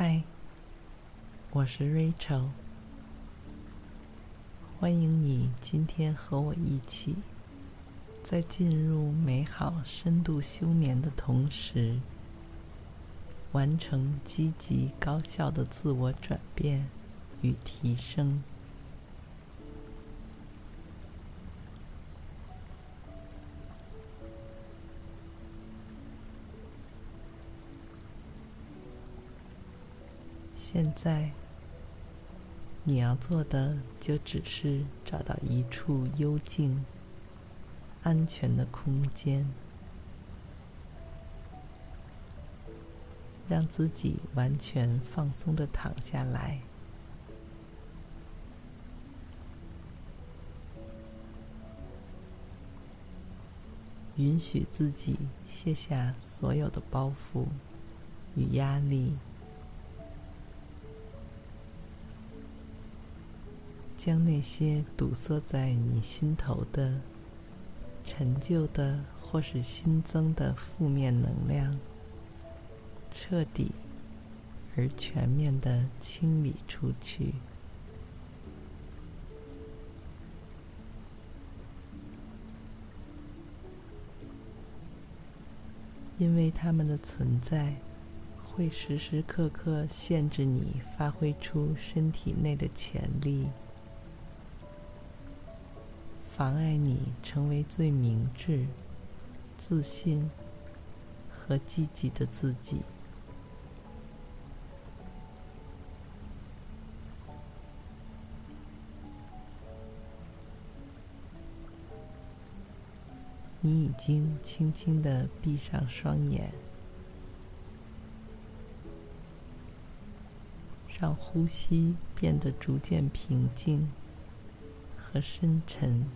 嗨，我是 Rachel，欢迎你今天和我一起，在进入美好深度休眠的同时，完成积极高效的自我转变与提升。现在，你要做的就只是找到一处幽静、安全的空间，让自己完全放松的躺下来，允许自己卸下所有的包袱与压力。将那些堵塞在你心头的、陈旧的或是新增的负面能量，彻底而全面的清理出去，因为它们的存在会时时刻刻限制你发挥出身体内的潜力。妨碍你成为最明智、自信和积极的自己。你已经轻轻的闭上双眼，让呼吸变得逐渐平静和深沉。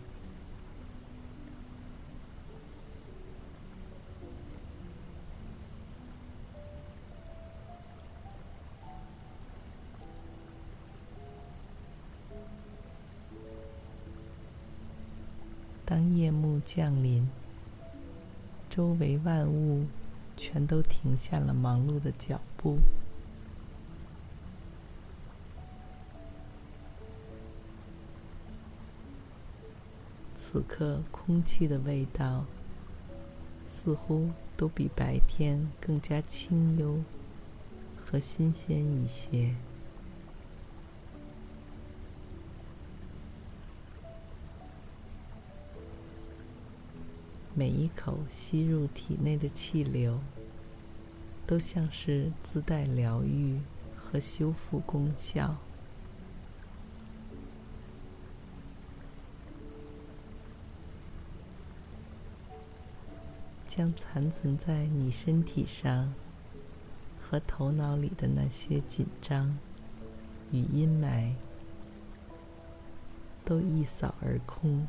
全都停下了忙碌的脚步。此刻，空气的味道似乎都比白天更加清幽和新鲜一些。每一口吸入体内的气流，都像是自带疗愈和修复功效。将残存在你身体上和头脑里的那些紧张与阴霾，都一扫而空。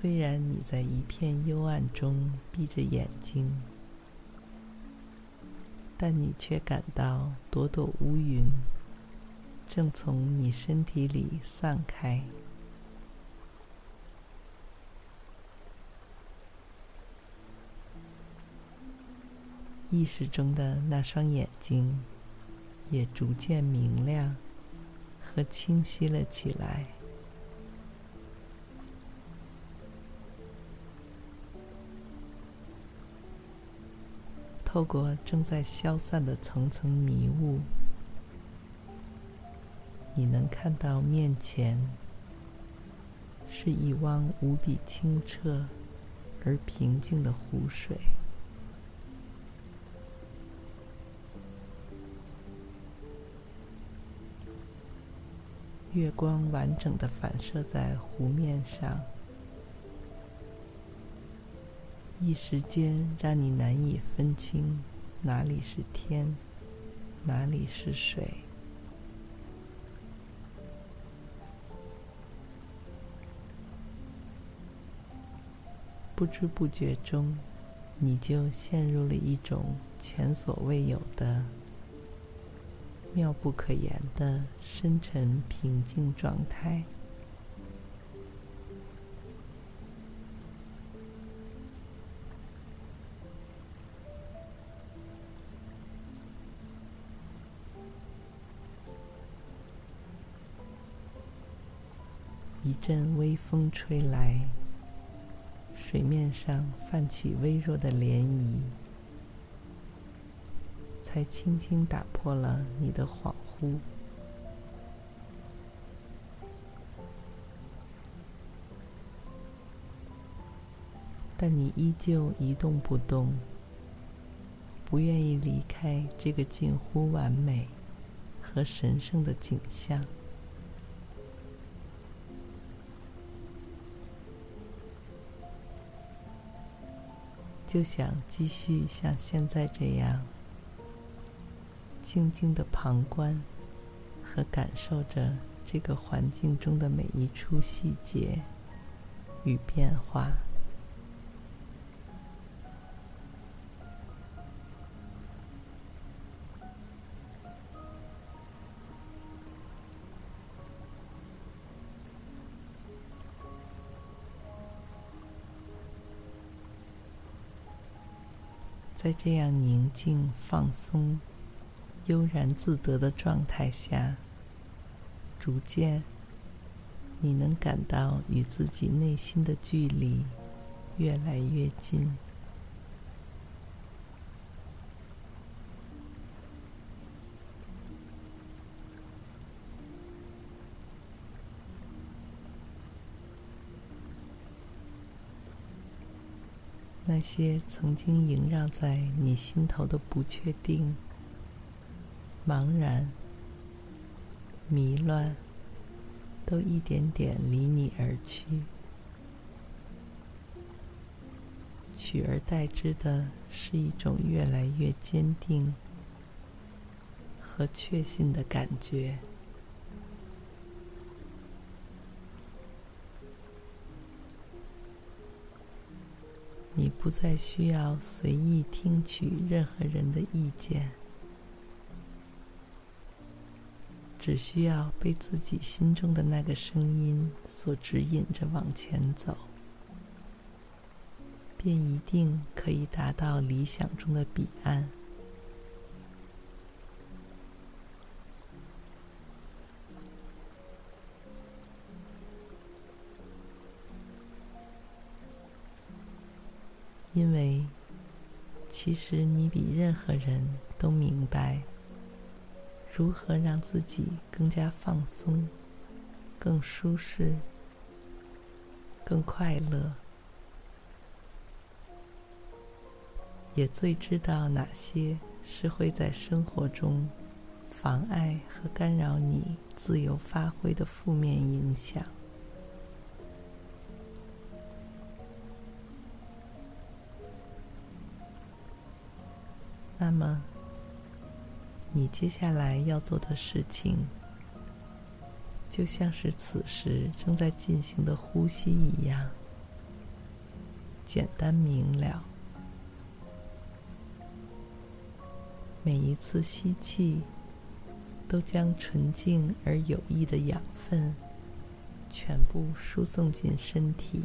虽然你在一片幽暗中闭着眼睛，但你却感到朵朵乌云正从你身体里散开。意识中的那双眼睛也逐渐明亮和清晰了起来。透过正在消散的层层迷雾，你能看到面前是一汪无比清澈而平静的湖水。月光完整的反射在湖面上。一时间让你难以分清哪里是天，哪里是水。不知不觉中，你就陷入了一种前所未有的、妙不可言的深沉平静状态。一阵微风吹来。水面上泛起微弱的涟漪，才轻轻打破了你的恍惚。但你依旧一动不动，不愿意离开这个近乎完美和神圣的景象。就想继续像现在这样，静静的旁观和感受着这个环境中的每一处细节与变化。在这样宁静、放松、悠然自得的状态下，逐渐，你能感到与自己内心的距离越来越近。那些曾经萦绕在你心头的不确定、茫然、迷乱，都一点点离你而去，取而代之的是一种越来越坚定和确信的感觉。你不再需要随意听取任何人的意见，只需要被自己心中的那个声音所指引着往前走，便一定可以达到理想中的彼岸。因为，其实你比任何人都明白，如何让自己更加放松、更舒适、更快乐，也最知道哪些是会在生活中妨碍和干扰你自由发挥的负面影响。那么，你接下来要做的事情，就像是此时正在进行的呼吸一样，简单明了。每一次吸气，都将纯净而有益的养分全部输送进身体。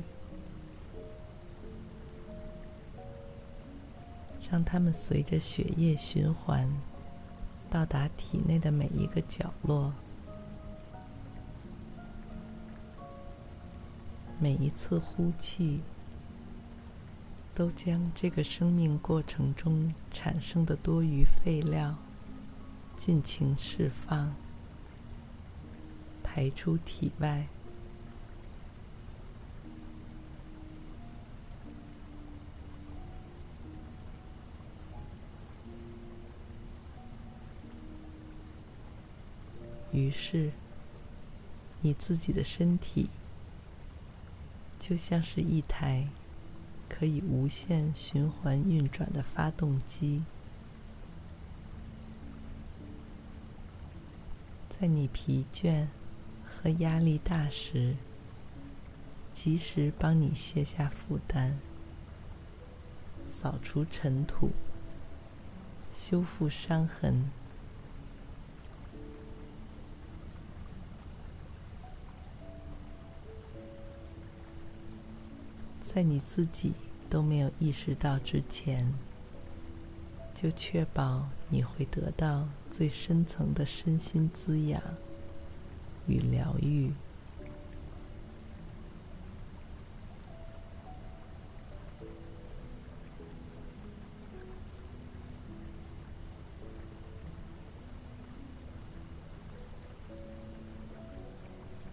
让它们随着血液循环，到达体内的每一个角落。每一次呼气，都将这个生命过程中产生的多余废料尽情释放，排出体外。于是，你自己的身体就像是一台可以无限循环运转的发动机，在你疲倦和压力大时，及时帮你卸下负担，扫除尘土，修复伤痕。在你自己都没有意识到之前，就确保你会得到最深层的身心滋养与疗愈。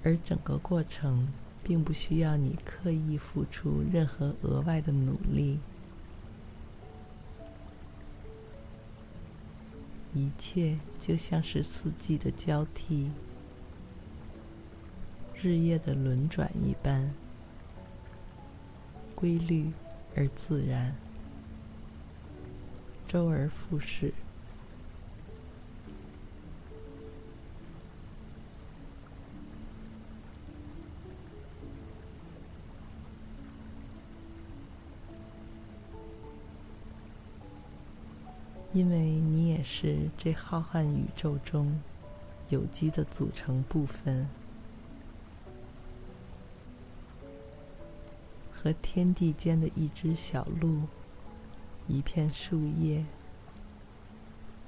而整个过程，并不需要你刻意付出任何额外的努力，一切就像是四季的交替、日夜的轮转一般，规律而自然，周而复始。因为你也是这浩瀚宇宙中有机的组成部分，和天地间的一只小鹿、一片树叶、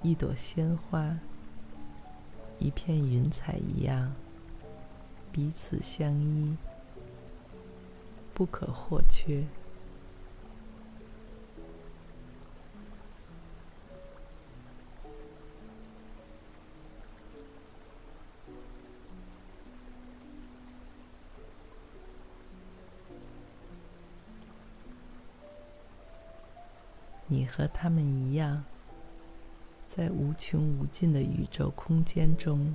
一朵鲜花、一片云彩一样，彼此相依，不可或缺。你和他们一样，在无穷无尽的宇宙空间中，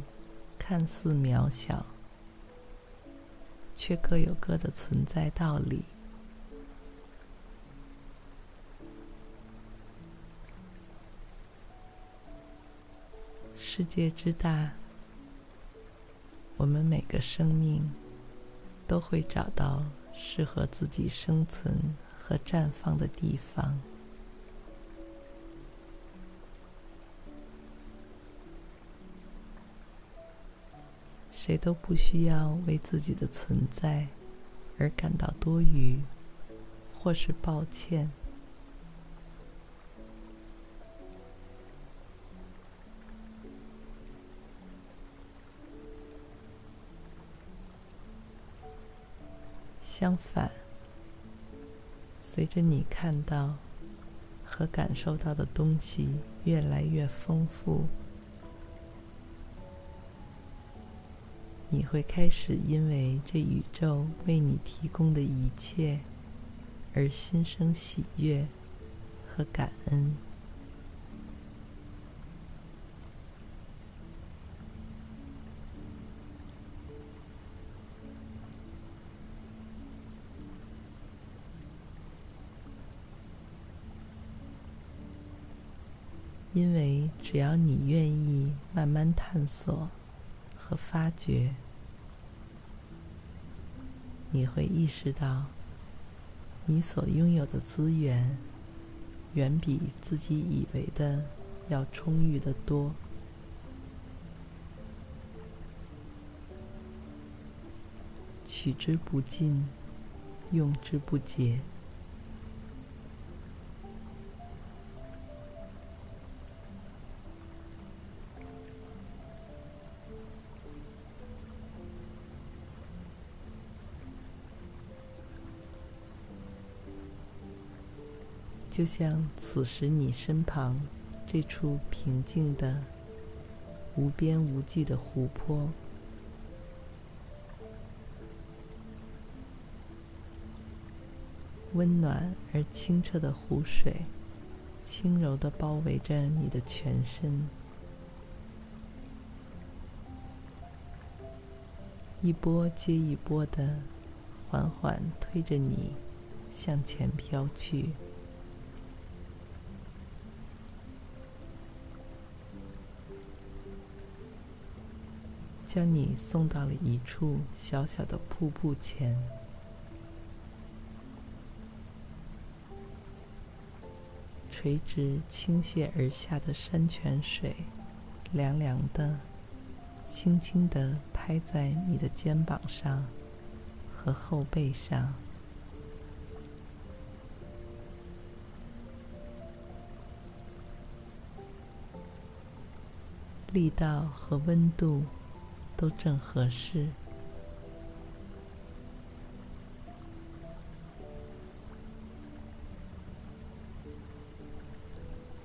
看似渺小，却各有各的存在道理。世界之大，我们每个生命都会找到适合自己生存和绽放的地方。谁都不需要为自己的存在而感到多余，或是抱歉。相反，随着你看到和感受到的东西越来越丰富。你会开始因为这宇宙为你提供的一切而心生喜悦和感恩，因为只要你愿意慢慢探索。和发掘，你会意识到，你所拥有的资源，远比自己以为的要充裕得多。取之不尽，用之不竭。就像此时你身旁这处平静的、无边无际的湖泊，温暖而清澈的湖水，轻柔地包围着你的全身，一波接一波的缓缓推着你向前飘去，将你送到了一处小小的瀑布前。垂直倾泻而下的山泉水，凉凉的，轻轻的拍在你的肩膀上和后背上，力道和温度都正合适。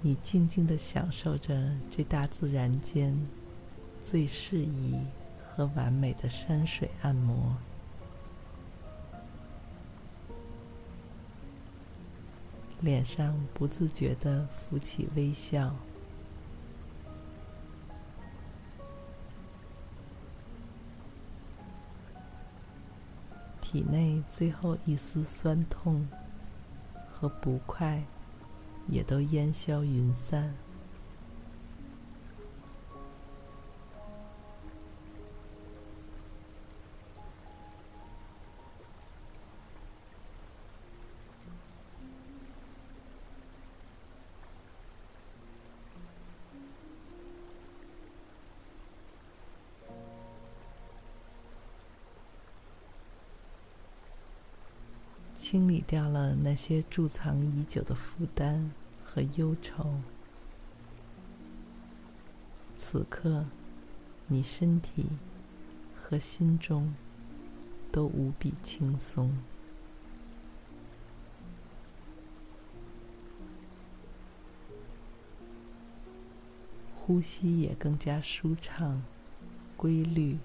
你静静的享受着这大自然间最适宜和完美的山水按摩，脸上不自觉地浮起微笑，体内最后一丝酸痛和不快。也都烟消云散。清理掉了那些贮藏已久的负担和忧愁。此刻，你身体和心中都无比轻松，呼吸也更加舒畅、规律。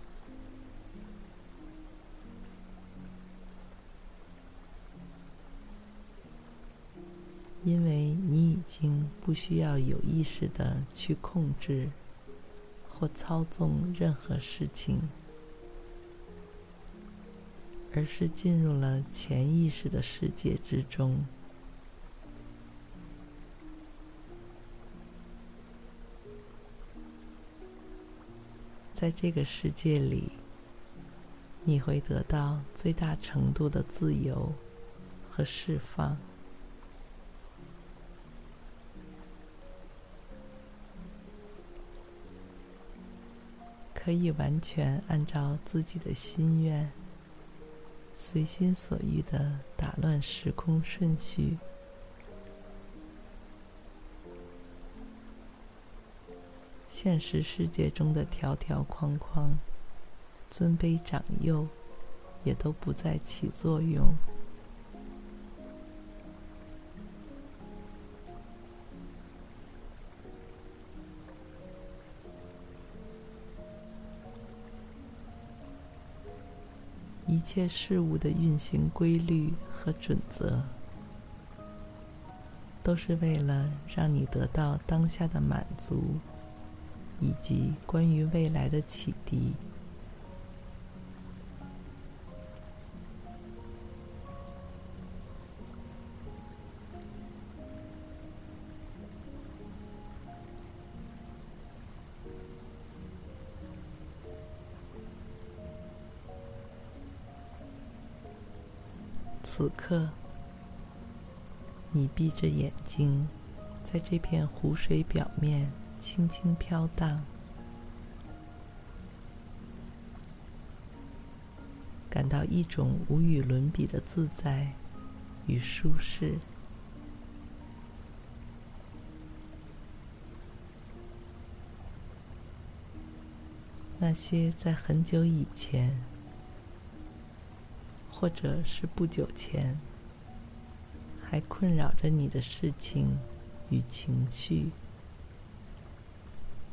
因为你已经不需要有意识的去控制或操纵任何事情，而是进入了潜意识的世界之中。在这个世界里，你会得到最大程度的自由和释放。可以完全按照自己的心愿，随心所欲地打乱时空顺序。现实世界中的条条框框、尊卑长幼，也都不再起作用。一切事物的运行规律和准则，都是为了让你得到当下的满足，以及关于未来的启迪。此刻，你闭着眼睛，在这片湖水表面轻轻飘荡，感到一种无与伦比的自在与舒适。那些在很久以前，或者是不久前，还困扰着你的事情与情绪，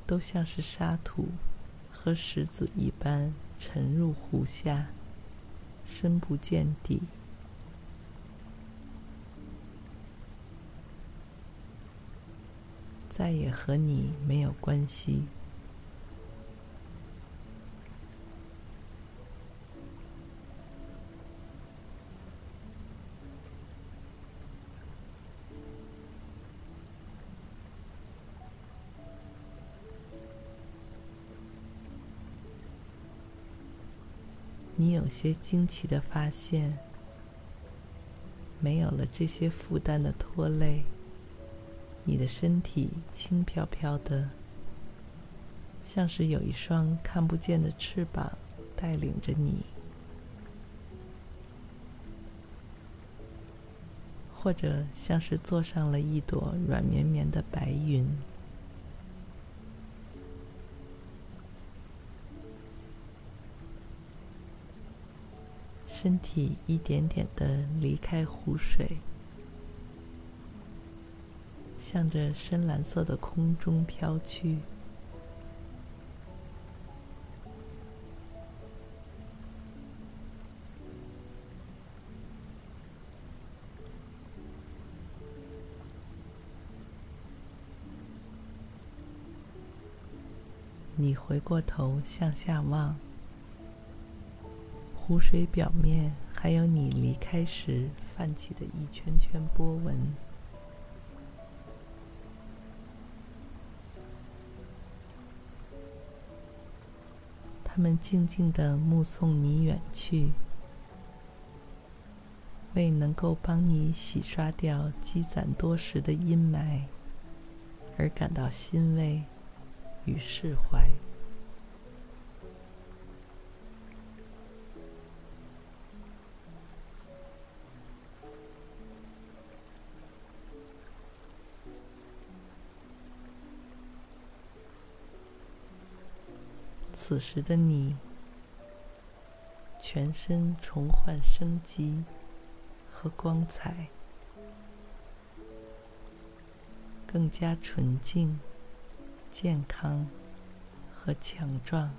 都像是沙土和石子一般沉入湖下，深不见底，再也和你没有关系。些惊奇的发现，没有了这些负担的拖累，你的身体轻飘飘的，像是有一双看不见的翅膀带领着你，或者像是坐上了一朵软绵绵的白云。身体一点点的离开湖水，向着深蓝色的空中飘去。你回过头向下望。湖水表面还有你离开时泛起的一圈圈波纹，他们静静地目送你远去，为能够帮你洗刷掉积攒多时的阴霾而感到欣慰与释怀。此时的你，全身重焕生机和光彩，更加纯净、健康和强壮。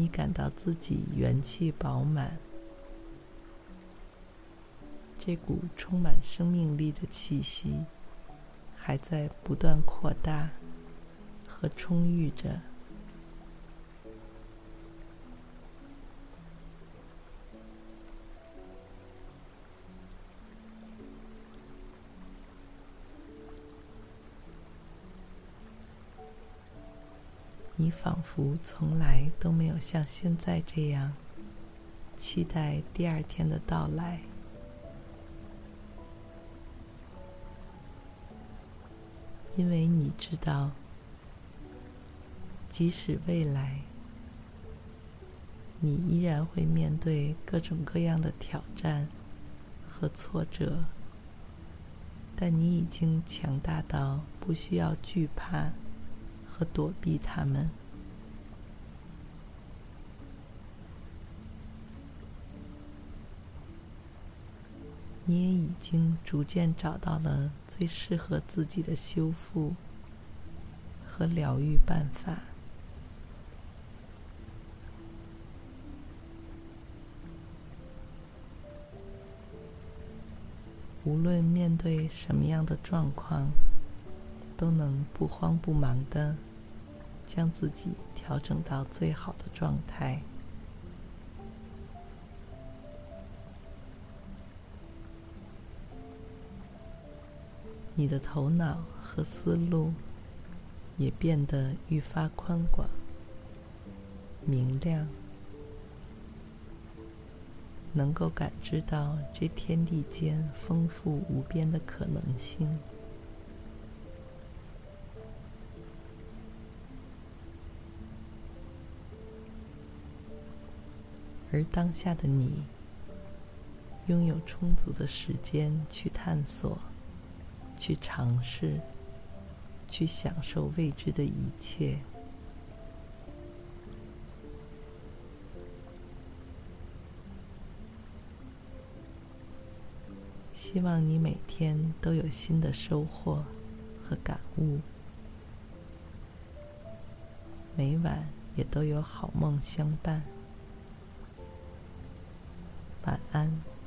你感到自己元气饱满，这股充满生命力的气息还在不断扩大和充裕着。你仿佛从来都没有像现在这样期待第二天的到来，因为你知道，即使未来你依然会面对各种各样的挑战和挫折，但你已经强大到不需要惧怕。和躲避他们，你也已经逐渐找到了最适合自己的修复和疗愈办法。无论面对什么样的状况，都能不慌不忙的。将自己调整到最好的状态。你的头脑和思路也变得愈发宽广、明亮，能够感知到这天地间丰富无边的可能性。而当下的你，拥有充足的时间去探索、去尝试、去享受未知的一切。希望你每天都有新的收获和感悟，每晚也都有好梦相伴。晚安。